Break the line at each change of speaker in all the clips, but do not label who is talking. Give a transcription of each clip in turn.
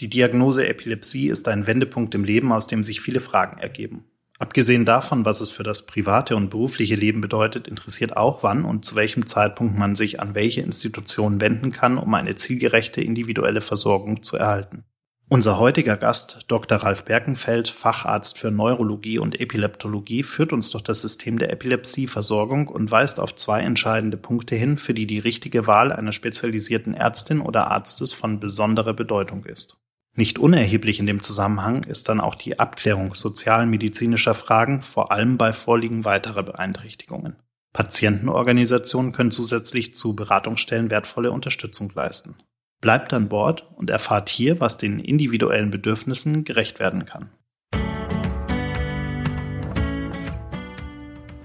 Die Diagnose Epilepsie ist ein Wendepunkt im Leben, aus dem sich viele Fragen ergeben. Abgesehen davon, was es für das private und berufliche Leben bedeutet, interessiert auch, wann und zu welchem Zeitpunkt man sich an welche Institutionen wenden kann, um eine zielgerechte individuelle Versorgung zu erhalten. Unser heutiger Gast, Dr. Ralf Berkenfeld, Facharzt für Neurologie und Epileptologie, führt uns durch das System der Epilepsieversorgung und weist auf zwei entscheidende Punkte hin, für die die richtige Wahl einer spezialisierten Ärztin oder Arztes von besonderer Bedeutung ist. Nicht unerheblich in dem Zusammenhang ist dann auch die Abklärung sozialmedizinischer Fragen, vor allem bei Vorliegen weiterer Beeinträchtigungen. Patientenorganisationen können zusätzlich zu Beratungsstellen wertvolle Unterstützung leisten. Bleibt an Bord und erfahrt hier, was den individuellen Bedürfnissen gerecht werden kann.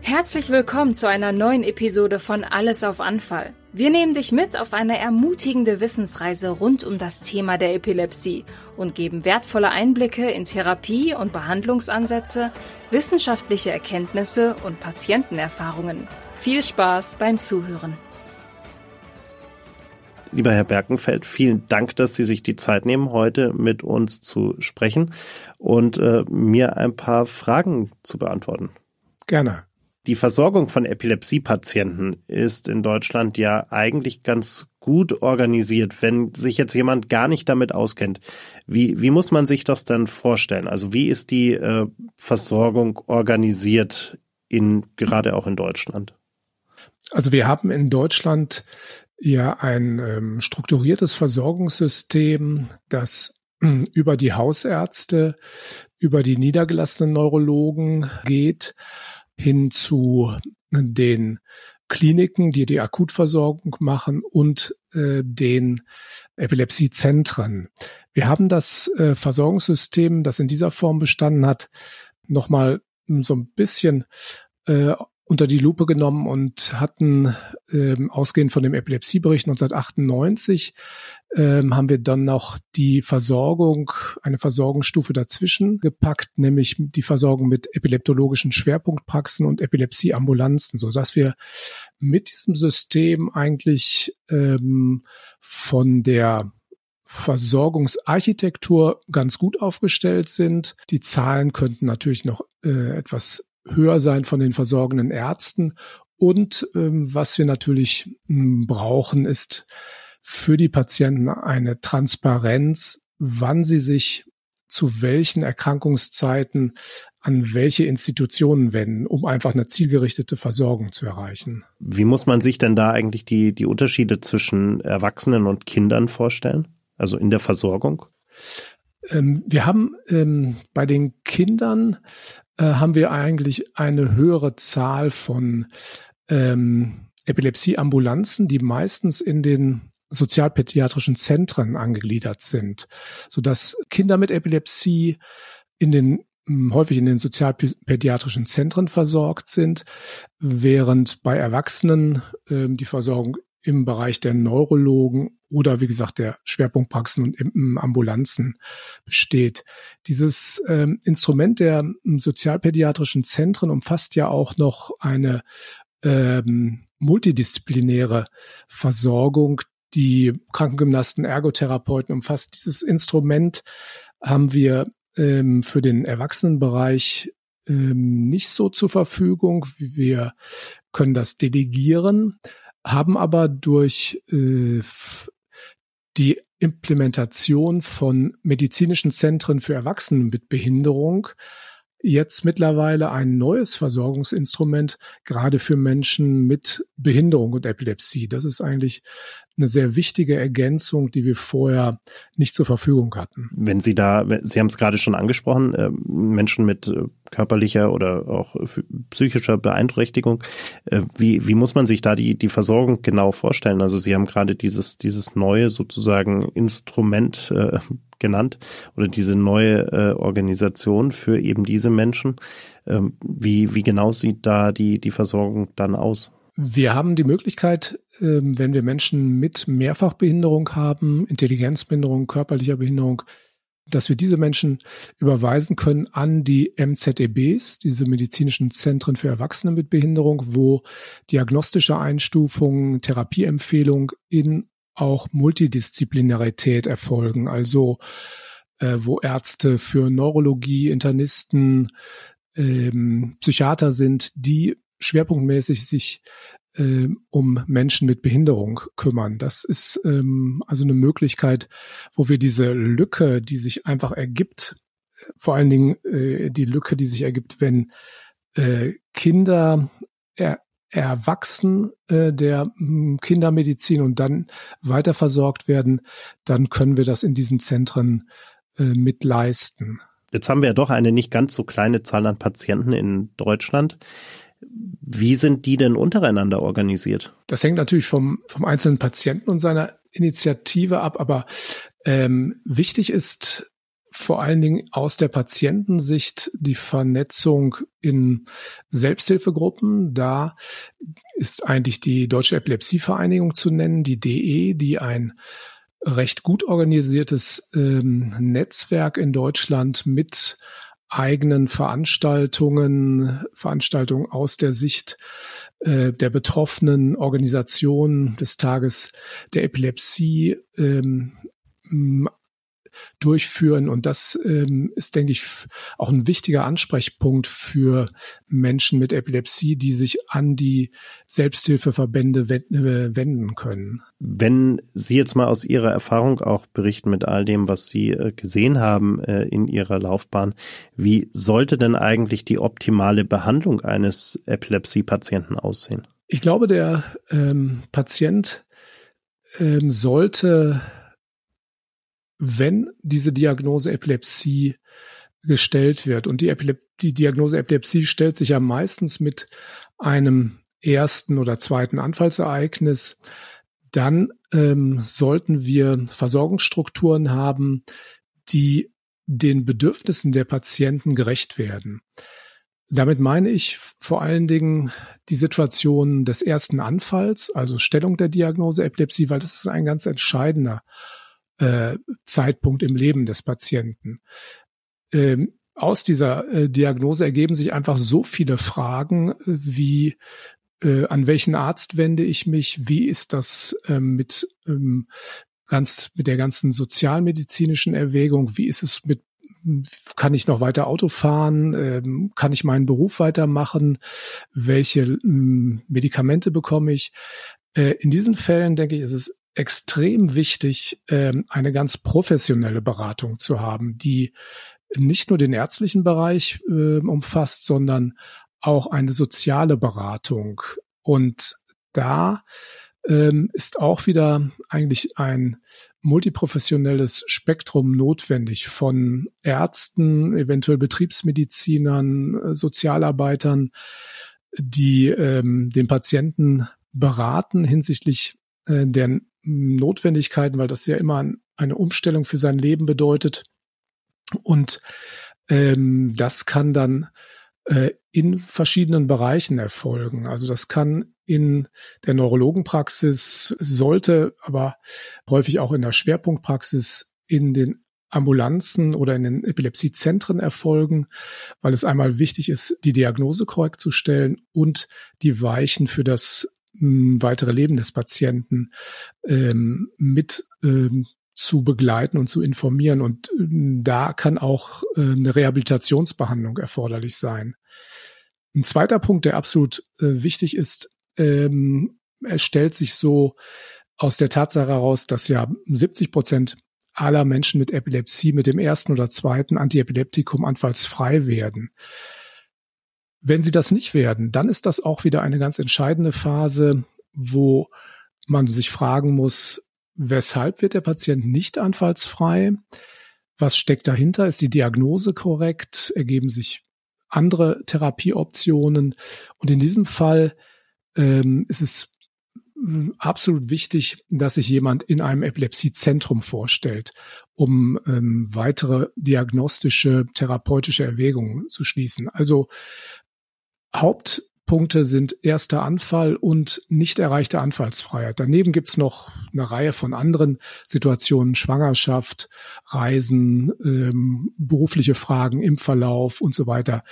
Herzlich willkommen zu einer neuen Episode von Alles auf Anfall. Wir nehmen dich mit auf eine ermutigende Wissensreise rund um das Thema der Epilepsie und geben wertvolle Einblicke in Therapie- und Behandlungsansätze, wissenschaftliche Erkenntnisse und Patientenerfahrungen. Viel Spaß beim Zuhören.
Lieber Herr Berkenfeld, vielen Dank, dass Sie sich die Zeit nehmen, heute mit uns zu sprechen und äh, mir ein paar Fragen zu beantworten.
Gerne.
Die Versorgung von Epilepsiepatienten ist in Deutschland ja eigentlich ganz gut organisiert. Wenn sich jetzt jemand gar nicht damit auskennt, wie, wie muss man sich das dann vorstellen? Also wie ist die äh, Versorgung organisiert in, gerade auch in Deutschland?
Also wir haben in Deutschland ja ein ähm, strukturiertes Versorgungssystem, das äh, über die Hausärzte, über die niedergelassenen Neurologen geht hin zu den Kliniken, die die Akutversorgung machen und äh, den Epilepsiezentren. Wir haben das äh, Versorgungssystem, das in dieser Form bestanden hat, nochmal so ein bisschen äh, unter die Lupe genommen und hatten ähm, ausgehend von dem Epilepsiebericht 1998 ähm, haben wir dann noch die Versorgung, eine Versorgungsstufe dazwischen gepackt, nämlich die Versorgung mit epileptologischen Schwerpunktpraxen und Epilepsieambulanzen, so dass wir mit diesem System eigentlich ähm, von der Versorgungsarchitektur ganz gut aufgestellt sind. Die Zahlen könnten natürlich noch äh, etwas höher sein von den versorgenden Ärzten. Und ähm, was wir natürlich m, brauchen, ist für die Patienten eine Transparenz, wann sie sich zu welchen Erkrankungszeiten an welche Institutionen wenden, um einfach eine zielgerichtete Versorgung zu erreichen.
Wie muss man sich denn da eigentlich die, die Unterschiede zwischen Erwachsenen und Kindern vorstellen? Also in der Versorgung?
Ähm, wir haben ähm, bei den Kindern äh, haben wir eigentlich eine höhere Zahl von ähm, Epilepsieambulanzen, die meistens in den sozialpädiatrischen Zentren angegliedert sind, so dass Kinder mit Epilepsie in den hm, häufig in den sozialpädiatrischen Zentren versorgt sind, während bei Erwachsenen äh, die Versorgung im Bereich der Neurologen oder wie gesagt der Schwerpunktpraxen und im Ambulanzen besteht. Dieses ähm, Instrument der hm, sozialpädiatrischen Zentren umfasst ja auch noch eine ähm, multidisziplinäre Versorgung. Die Krankengymnasten, Ergotherapeuten umfasst dieses Instrument haben wir ähm, für den Erwachsenenbereich ähm, nicht so zur Verfügung. Wir können das delegieren haben aber durch äh, die Implementation von medizinischen Zentren für Erwachsene mit Behinderung jetzt mittlerweile ein neues Versorgungsinstrument, gerade für Menschen mit Behinderung und Epilepsie. Das ist eigentlich eine sehr wichtige Ergänzung, die wir vorher nicht zur Verfügung hatten.
Wenn Sie da, Sie haben es gerade schon angesprochen, äh, Menschen mit äh, körperlicher oder auch psychischer Beeinträchtigung, äh, wie, wie muss man sich da die, die Versorgung genau vorstellen? Also Sie haben gerade dieses, dieses neue sozusagen Instrument genannt oder diese neue Organisation für eben diese Menschen. Ähm, wie, wie genau sieht da die, die Versorgung dann aus?
Wir haben die Möglichkeit, ähm, wenn wir Menschen mit Mehrfachbehinderung haben, Intelligenzbehinderung, körperlicher Behinderung, dass wir diese Menschen überweisen können an die MZEBs, diese medizinischen Zentren für Erwachsene mit Behinderung, wo diagnostische Einstufungen, Therapieempfehlungen in auch Multidisziplinarität erfolgen. Also äh, wo Ärzte für Neurologie, Internisten, ähm, Psychiater sind, die schwerpunktmäßig sich äh, um Menschen mit Behinderung kümmern. Das ist ähm, also eine Möglichkeit, wo wir diese Lücke, die sich einfach ergibt, vor allen Dingen äh, die Lücke, die sich ergibt, wenn äh, Kinder er, erwachsen äh, der hm, Kindermedizin und dann weiter versorgt werden, dann können wir das in diesen Zentren äh, mit leisten.
Jetzt haben wir ja doch eine nicht ganz so kleine Zahl an Patienten in Deutschland. Wie sind die denn untereinander organisiert?
Das hängt natürlich vom, vom einzelnen Patienten und seiner Initiative ab, aber ähm, wichtig ist vor allen Dingen aus der Patientensicht die Vernetzung in Selbsthilfegruppen. Da ist eigentlich die Deutsche Epilepsievereinigung zu nennen, die DE, die ein recht gut organisiertes ähm, Netzwerk in Deutschland mit eigenen Veranstaltungen, Veranstaltungen aus der Sicht äh, der betroffenen Organisation des Tages der Epilepsie ähm, durchführen. Und das ähm, ist, denke ich, auch ein wichtiger Ansprechpunkt für Menschen mit Epilepsie, die sich an die Selbsthilfeverbände äh, wenden können.
Wenn Sie jetzt mal aus Ihrer Erfahrung auch berichten mit all dem, was Sie äh, gesehen haben äh, in Ihrer Laufbahn, wie sollte denn eigentlich die optimale Behandlung eines Epilepsie-Patienten aussehen?
Ich glaube, der ähm, Patient ähm, sollte wenn diese Diagnose Epilepsie gestellt wird. Und die, Epilep die Diagnose Epilepsie stellt sich ja meistens mit einem ersten oder zweiten Anfallsereignis. Dann ähm, sollten wir Versorgungsstrukturen haben, die den Bedürfnissen der Patienten gerecht werden. Damit meine ich vor allen Dingen die Situation des ersten Anfalls, also Stellung der Diagnose Epilepsie, weil das ist ein ganz entscheidender äh, Zeitpunkt im Leben des Patienten. Ähm, aus dieser äh, Diagnose ergeben sich einfach so viele Fragen wie äh, an welchen Arzt wende ich mich? Wie ist das ähm, mit ähm, ganz mit der ganzen sozialmedizinischen Erwägung? Wie ist es mit kann ich noch weiter Auto fahren? Ähm, kann ich meinen Beruf weitermachen? Welche Medikamente bekomme ich? Äh, in diesen Fällen denke ich, ist es extrem wichtig, ähm, eine ganz professionelle Beratung zu haben, die nicht nur den ärztlichen Bereich äh, umfasst, sondern auch eine soziale Beratung. Und da ähm, ist auch wieder eigentlich ein multiprofessionelles Spektrum notwendig von Ärzten, eventuell Betriebsmedizinern, äh, Sozialarbeitern, die ähm, den Patienten beraten hinsichtlich äh, der Notwendigkeiten, weil das ja immer eine Umstellung für sein Leben bedeutet. Und ähm, das kann dann äh, in verschiedenen Bereichen erfolgen. Also das kann in der Neurologenpraxis, sollte aber häufig auch in der Schwerpunktpraxis in den Ambulanzen oder in den Epilepsiezentren erfolgen, weil es einmal wichtig ist, die Diagnose korrekt zu stellen und die Weichen für das weitere Leben des Patienten ähm, mit ähm, zu begleiten und zu informieren. Und ähm, da kann auch äh, eine Rehabilitationsbehandlung erforderlich sein. Ein zweiter Punkt, der absolut äh, wichtig ist, ähm, er stellt sich so aus der Tatsache heraus, dass ja 70 Prozent aller Menschen mit Epilepsie mit dem ersten oder zweiten Antiepileptikum anfallsfrei werden. Wenn sie das nicht werden, dann ist das auch wieder eine ganz entscheidende Phase, wo man sich fragen muss, weshalb wird der Patient nicht anfallsfrei? Was steckt dahinter? Ist die Diagnose korrekt? Ergeben sich andere Therapieoptionen? Und in diesem Fall ähm, ist es hm, absolut wichtig, dass sich jemand in einem Epilepsiezentrum vorstellt, um ähm, weitere diagnostische, therapeutische Erwägungen zu schließen. Also Haupt Punkte sind erster Anfall und nicht erreichte Anfallsfreiheit. Daneben gibt's noch eine Reihe von anderen Situationen, Schwangerschaft, Reisen, ähm, berufliche Fragen im Verlauf und so weiter,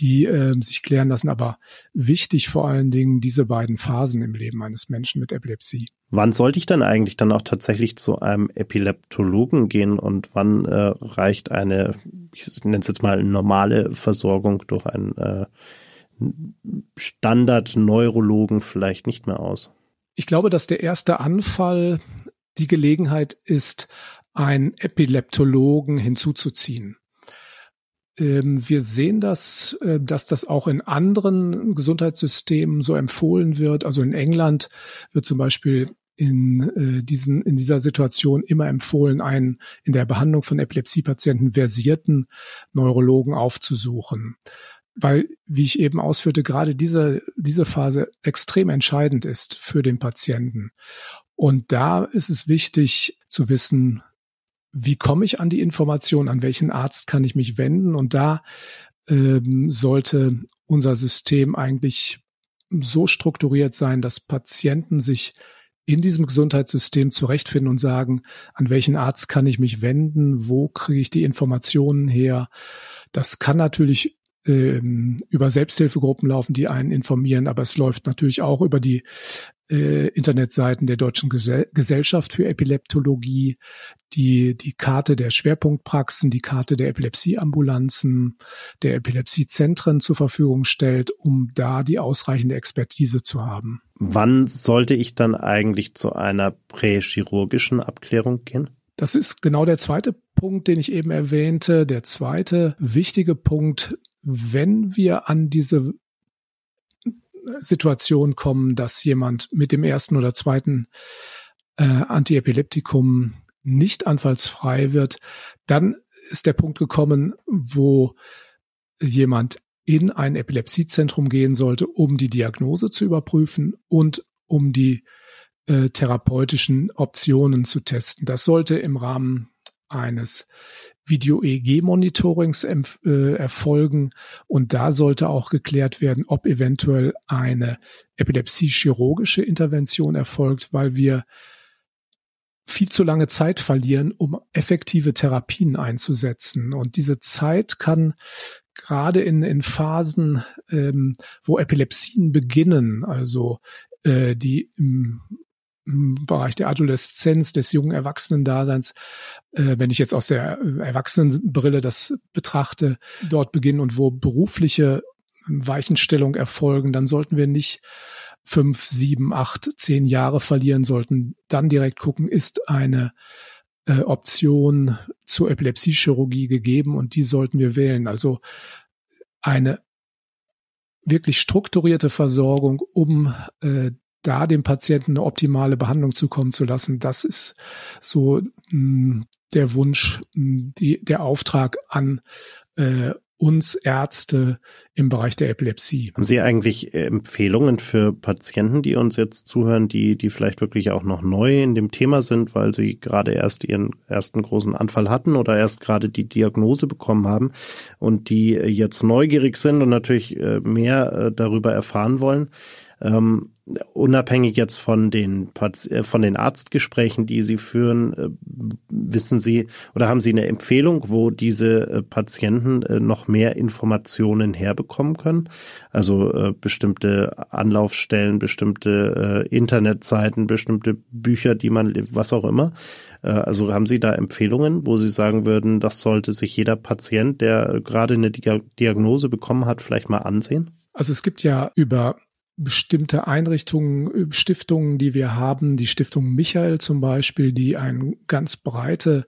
die ähm, sich klären lassen. Aber wichtig vor allen Dingen diese beiden Phasen im Leben eines Menschen mit Epilepsie.
Wann sollte ich dann eigentlich dann auch tatsächlich zu einem Epileptologen gehen und wann äh, reicht eine, ich nenne es jetzt mal, normale Versorgung durch einen äh, Standard-Neurologen vielleicht nicht mehr aus?
Ich glaube, dass der erste Anfall die Gelegenheit ist, einen Epileptologen hinzuzuziehen. Ähm, wir sehen das, äh, dass das auch in anderen Gesundheitssystemen so empfohlen wird. Also in England wird zum Beispiel in äh, diesen in dieser Situation immer empfohlen, einen in der Behandlung von Epilepsiepatienten versierten Neurologen aufzusuchen weil, wie ich eben ausführte, gerade diese, diese Phase extrem entscheidend ist für den Patienten. Und da ist es wichtig zu wissen, wie komme ich an die Information, an welchen Arzt kann ich mich wenden. Und da ähm, sollte unser System eigentlich so strukturiert sein, dass Patienten sich in diesem Gesundheitssystem zurechtfinden und sagen, an welchen Arzt kann ich mich wenden, wo kriege ich die Informationen her. Das kann natürlich ähm, über Selbsthilfegruppen laufen, die einen informieren, aber es läuft natürlich auch über die äh, Internetseiten der Deutschen Gesell Gesellschaft für Epileptologie, die, die Karte der Schwerpunktpraxen, die Karte der Epilepsieambulanzen, der Epilepsiezentren zur Verfügung stellt, um da die ausreichende Expertise zu haben.
Wann sollte ich dann eigentlich zu einer prächirurgischen Abklärung gehen?
Das ist genau der zweite Punkt, den ich eben erwähnte. Der zweite wichtige Punkt wenn wir an diese Situation kommen, dass jemand mit dem ersten oder zweiten äh, Antiepileptikum nicht anfallsfrei wird, dann ist der Punkt gekommen, wo jemand in ein Epilepsiezentrum gehen sollte, um die Diagnose zu überprüfen und um die äh, therapeutischen Optionen zu testen. Das sollte im Rahmen eines Video-EEG-Monitorings äh, erfolgen. Und da sollte auch geklärt werden, ob eventuell eine epilepsie-chirurgische Intervention erfolgt, weil wir viel zu lange Zeit verlieren, um effektive Therapien einzusetzen. Und diese Zeit kann gerade in, in Phasen, ähm, wo Epilepsien beginnen, also äh, die im Bereich der Adoleszenz, des jungen Erwachsenendaseins, äh, wenn ich jetzt aus der Erwachsenenbrille das betrachte, dort beginnen und wo berufliche Weichenstellung erfolgen, dann sollten wir nicht fünf, sieben, acht, zehn Jahre verlieren, sollten dann direkt gucken, ist eine äh, Option zur Epilepsiechirurgie gegeben und die sollten wir wählen. Also eine wirklich strukturierte Versorgung, um äh, da dem Patienten eine optimale Behandlung zukommen zu lassen, das ist so mh, hm, der Wunsch, mh, hm, die, der Auftrag an äh, uns Ärzte im Bereich der Epilepsie.
Haben Sie eigentlich Empfehlungen für Patienten, die uns jetzt zuhören, die, die vielleicht wirklich auch noch neu in dem Thema sind, weil sie gerade erst ihren ersten großen Anfall hatten oder erst gerade die Diagnose bekommen haben und die jetzt neugierig sind und natürlich äh, mehr äh, darüber erfahren wollen? Ähm, unabhängig jetzt von den äh, von den Arztgesprächen, die Sie führen, äh, wissen Sie oder haben Sie eine Empfehlung, wo diese äh, Patienten noch mehr Informationen herbekommen können? Also bestimmte Anlaufstellen, bestimmte Internetseiten, bestimmte Bücher, die man, was auch immer. Also haben Sie da Empfehlungen, wo Sie sagen würden, das sollte sich jeder Patient, der gerade eine Diagnose bekommen hat, vielleicht mal ansehen?
Also es gibt ja über bestimmte Einrichtungen, äh, Stiftungen, die wir haben, die Stiftung Michael zum Beispiel, die ein ganz breite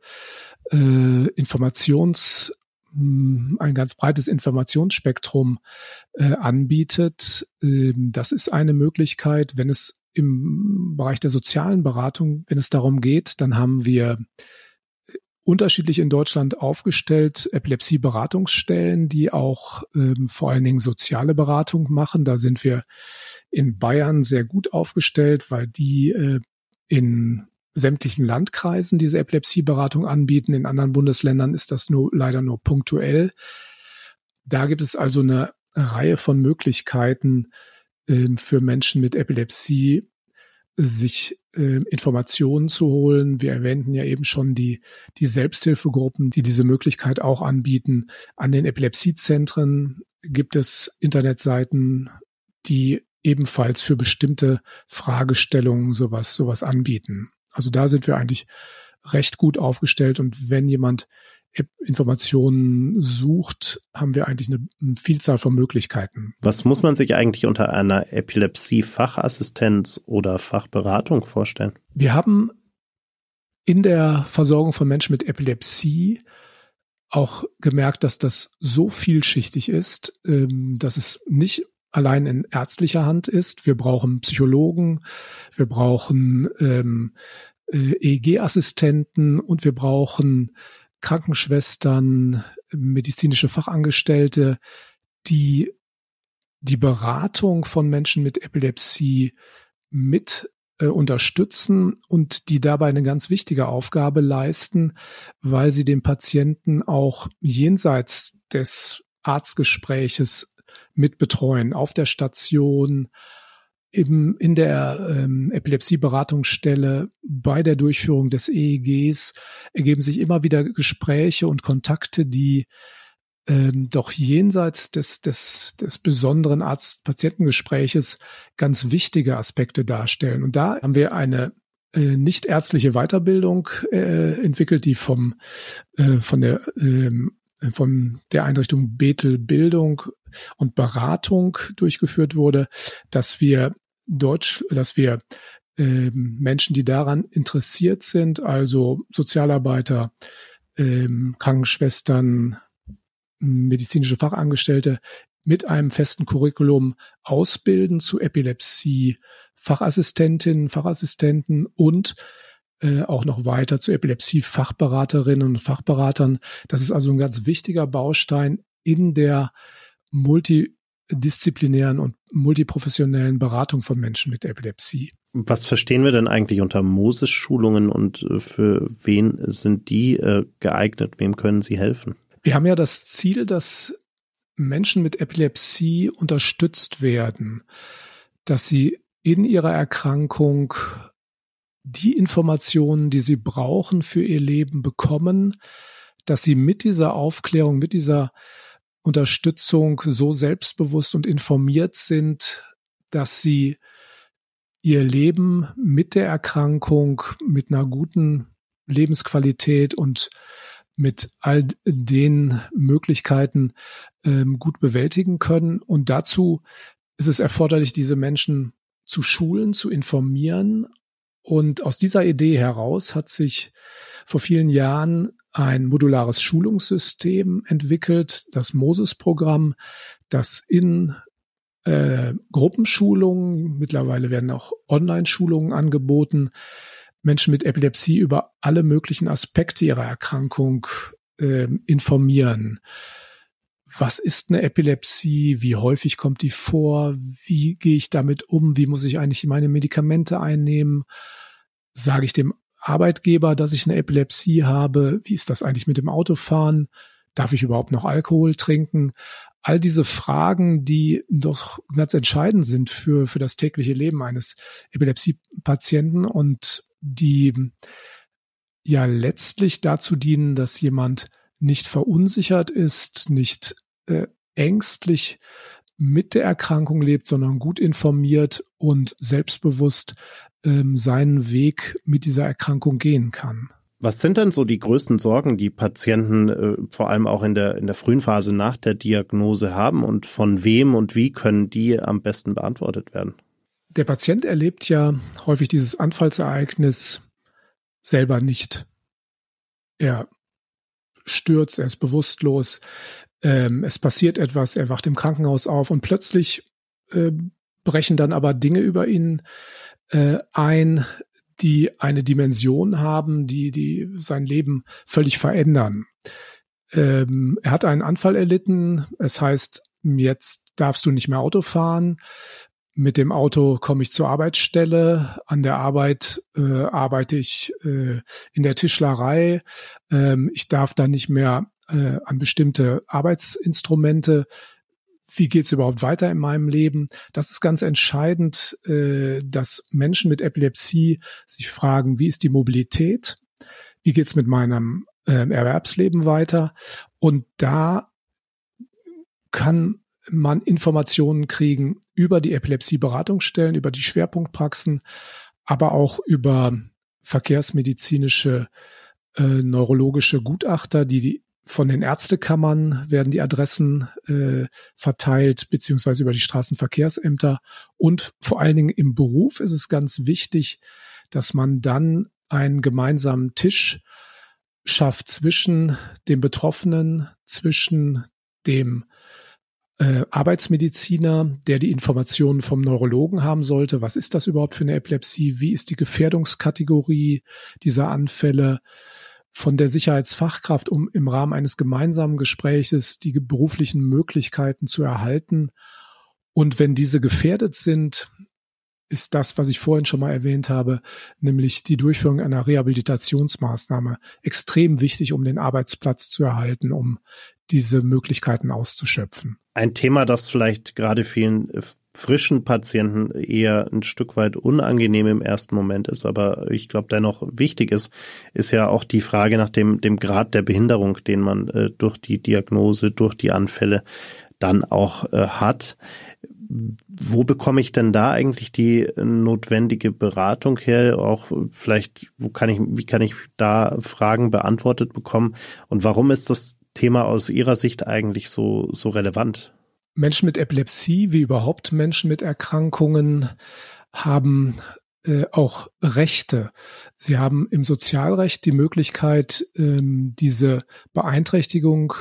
äh, Informations hm, ein ganz breites Informationsspektrum äh, anbietet. Ähm, das ist eine Möglichkeit. Wenn es im Bereich der sozialen Beratung, wenn es darum geht, dann haben wir unterschiedlich in Deutschland aufgestellt, Epilepsie-Beratungsstellen, die auch ähm, vor allen Dingen soziale Beratung machen. Da sind wir in Bayern sehr gut aufgestellt, weil die äh, in sämtlichen Landkreisen diese Epilepsieberatung anbieten. In anderen Bundesländern ist das nur leider nur punktuell. Da gibt es also eine Reihe von Möglichkeiten äh, für Menschen mit Epilepsie, sich äh, Informationen zu holen. Wir erwähnten ja eben schon die, die Selbsthilfegruppen, die diese Möglichkeit auch anbieten. An den Epilepsiezentren gibt es Internetseiten, die ebenfalls für bestimmte Fragestellungen sowas, sowas anbieten. Also da sind wir eigentlich recht gut aufgestellt. Und wenn jemand Informationen sucht, haben wir eigentlich eine, eine, Vielzahl von Möglichkeiten.
Was muss man sich eigentlich unter einer Epilepsie-Fachassistenz oder Fachberatung vorstellen?
Wir haben in der Versorgung von Menschen mit Epilepsie auch gemerkt, dass das so vielschichtig ist, ähm, dass es nicht allein in ärztlicher Hand ist. Wir brauchen Psychologen, wir brauchen ähm, äh, EEG-Assistenten und wir brauchen Krankenschwestern, medizinische Fachangestellte, die die Beratung von Menschen mit Epilepsie mit äh, unterstützen und die dabei eine ganz wichtige Aufgabe leisten, weil sie den Patienten auch jenseits des Arztgespräches mit betreuen, auf der Station, im, in der ähm, Epilepsieberatungsstelle bei der Durchführung des EEGs ergeben sich immer wieder Gespräche und Kontakte, die ähm, doch jenseits des, des, des besonderen Arzt-Patientengespräches ganz wichtige Aspekte darstellen. Und da haben wir eine äh, nicht ärztliche Weiterbildung äh, entwickelt, die vom äh, von der ähm, von der Einrichtung Bethel Bildung und Beratung durchgeführt wurde, dass wir Deutsch, dass wir ähm, Menschen, die daran interessiert sind, also Sozialarbeiter, ähm, Krankenschwestern, medizinische Fachangestellte, mit einem festen Curriculum ausbilden zu Epilepsie, Fachassistentinnen, Fachassistenten und äh, auch noch weiter zu Epilepsie-Fachberaterinnen und Fachberatern. Das ist also ein ganz wichtiger Baustein in der multidisziplinären und multiprofessionellen Beratung von Menschen mit Epilepsie.
Was verstehen wir denn eigentlich unter Moses-Schulungen und äh, für wen sind die äh, geeignet? Wem können sie helfen?
Wir haben ja das Ziel, dass Menschen mit Epilepsie unterstützt werden, dass sie in ihrer Erkrankung die Informationen, die sie brauchen für ihr Leben bekommen, dass sie mit dieser Aufklärung, mit dieser Unterstützung so selbstbewusst und informiert sind, dass sie ihr Leben mit der Erkrankung, mit einer guten Lebensqualität und mit all den Möglichkeiten ähm, gut bewältigen können. Und dazu ist es erforderlich, diese Menschen zu schulen, zu informieren, und aus dieser Idee heraus hat sich vor vielen Jahren ein modulares Schulungssystem entwickelt, das Moses-Programm, das in äh, Gruppenschulungen, mittlerweile werden auch Online-Schulungen angeboten, Menschen mit Epilepsie über alle möglichen Aspekte ihrer Erkrankung äh, informieren. Was ist eine Epilepsie? Wie häufig kommt die vor? Wie gehe ich damit um? Wie muss ich eigentlich meine Medikamente einnehmen? Sage ich dem Arbeitgeber, dass ich eine Epilepsie habe? Wie ist das eigentlich mit dem Autofahren? Darf ich überhaupt noch Alkohol trinken? All diese Fragen, die doch ganz entscheidend sind für, für das tägliche Leben eines Epilepsiepatienten und die ja letztlich dazu dienen, dass jemand nicht verunsichert ist, nicht äh, ängstlich mit der Erkrankung lebt, sondern gut informiert und selbstbewusst ähm, seinen Weg mit dieser Erkrankung gehen kann.
Was sind denn so die größten Sorgen, die Patienten äh, vor allem auch in der, in der frühen Phase nach der Diagnose haben und von wem und wie können die am besten beantwortet werden?
Der Patient erlebt ja häufig dieses Anfallsereignis selber nicht. Er stürzt, er ist bewusstlos, ähm, es passiert etwas, er wacht im Krankenhaus auf und plötzlich äh, brechen dann aber Dinge über ihn äh, ein, die eine Dimension haben, die, die sein Leben völlig verändern. Ähm, er hat einen Anfall erlitten, es heißt, jetzt darfst du nicht mehr Auto fahren. Mit dem Auto komme ich zur Arbeitsstelle. An der Arbeit äh, arbeite ich äh, in der Tischlerei. Ähm, ich darf da nicht mehr äh, an bestimmte Arbeitsinstrumente. wie geht's überhaupt weiter in meinem Leben? Das ist ganz entscheidend, äh, dass Menschen mit Epilepsie sich fragen, wie ist die Mobilität? Wie geht's mit meinem äh, Erwerbsleben weiter? Und da kann man Informationen kriegen über die Epilepsie-Beratungsstellen, über die Schwerpunktpraxen, aber auch über verkehrsmedizinische, äh, neurologische Gutachter, die, die von den Ärztekammern werden die Adressen äh, verteilt, beziehungsweise über die Straßenverkehrsämter. Und vor allen Dingen im Beruf ist es ganz wichtig, dass man dann einen gemeinsamen Tisch schafft zwischen dem Betroffenen, zwischen dem äh, Arbeitsmediziner, der die Informationen vom Neurologen haben sollte. Was ist das überhaupt für eine Epilepsie? Wie ist die Gefährdungskategorie dieser Anfälle? Von der Sicherheitsfachkraft, um im Rahmen eines gemeinsamen Gespräches die beruflichen Möglichkeiten zu erhalten. Und wenn diese gefährdet sind, ist das, was ich vorhin schon mal erwähnt habe, nämlich die Durchführung einer Rehabilitationsmaßnahme extrem wichtig, um den Arbeitsplatz zu erhalten, um diese Möglichkeiten auszuschöpfen.
Ein Thema, das vielleicht gerade vielen äh, frischen Patienten eher ein Stück weit unangenehm im ersten Moment ist, aber ich glaube dennoch wichtig ist, ist ja auch die Frage nach dem, dem Grad der Behinderung, den man äh, durch die Diagnose, durch die Anfälle dann auch äh, hat. Wo bekomme ich denn da eigentlich die notwendige Beratung her? Auch vielleicht, wo kann ich, wie kann ich da Fragen beantwortet bekommen? Und warum ist das Thema aus Ihrer Sicht eigentlich so, so relevant?
Menschen mit Epilepsie, wie überhaupt Menschen mit Erkrankungen, haben äh, auch Rechte. Sie haben im Sozialrecht die Möglichkeit, ähm, diese Beeinträchtigung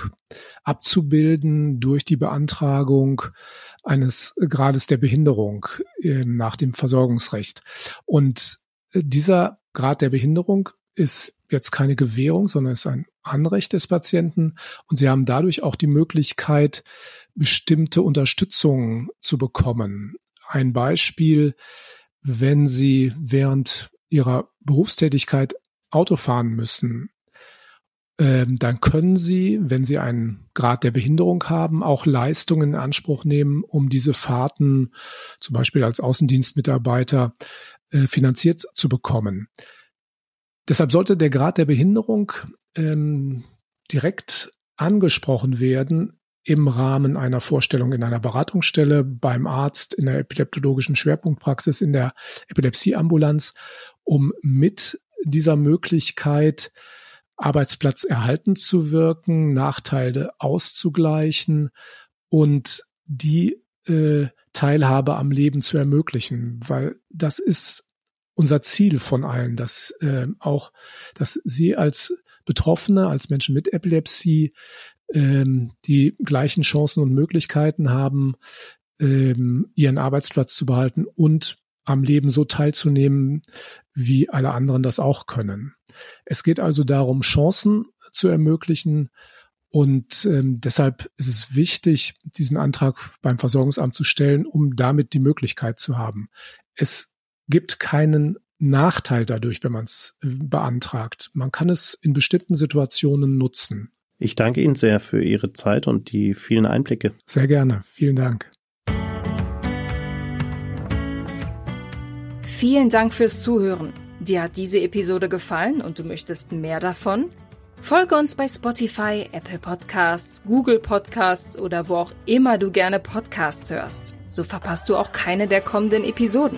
abzubilden durch die Beantragung eines Grades der Behinderung äh, nach dem Versorgungsrecht. Und äh, dieser Grad der Behinderung ist jetzt keine Gewährung, sondern ist ein Anrecht des Patienten. Und sie haben dadurch auch die Möglichkeit, bestimmte Unterstützung zu bekommen. Ein Beispiel, wenn Sie während Ihrer Berufstätigkeit Auto fahren müssen, ähm, dann können Sie, wenn Sie einen Grad der Behinderung haben, auch Leistungen in Anspruch nehmen, um diese Fahrten zum Beispiel als Außendienstmitarbeiter äh, finanziert zu bekommen. Deshalb sollte der Grad der Behinderung ähm, direkt angesprochen werden im Rahmen einer Vorstellung in einer Beratungsstelle, beim Arzt, in der epileptologischen Schwerpunktpraxis, in der Epilepsieambulanz, um mit dieser Möglichkeit Arbeitsplatz erhalten zu wirken, Nachteile auszugleichen und die äh, Teilhabe am Leben zu ermöglichen, weil das ist unser Ziel von allen, dass äh, auch, dass sie als Betroffene, als Menschen mit Epilepsie ähm, die gleichen Chancen und Möglichkeiten haben, ähm, ihren Arbeitsplatz zu behalten und am Leben so teilzunehmen, wie alle anderen das auch können. Es geht also darum, Chancen zu ermöglichen. Und ähm, deshalb ist es wichtig, diesen Antrag beim Versorgungsamt zu stellen, um damit die Möglichkeit zu haben. Es gibt keinen Nachteil dadurch, wenn man es äh, beantragt. Man kann es in bestimmten Situationen nutzen.
Ich danke Ihnen sehr für Ihre Zeit und die vielen Einblicke.
Sehr gerne. Vielen Dank.
Vielen Dank fürs Zuhören. Dir hat diese Episode gefallen und du möchtest mehr davon? Folge uns bei Spotify, Apple Podcasts, Google Podcasts oder wo auch immer du gerne Podcasts hörst. So verpasst du auch keine der kommenden Episoden.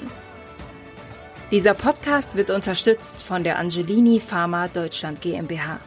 Dieser Podcast wird unterstützt von der Angelini Pharma Deutschland GmbH.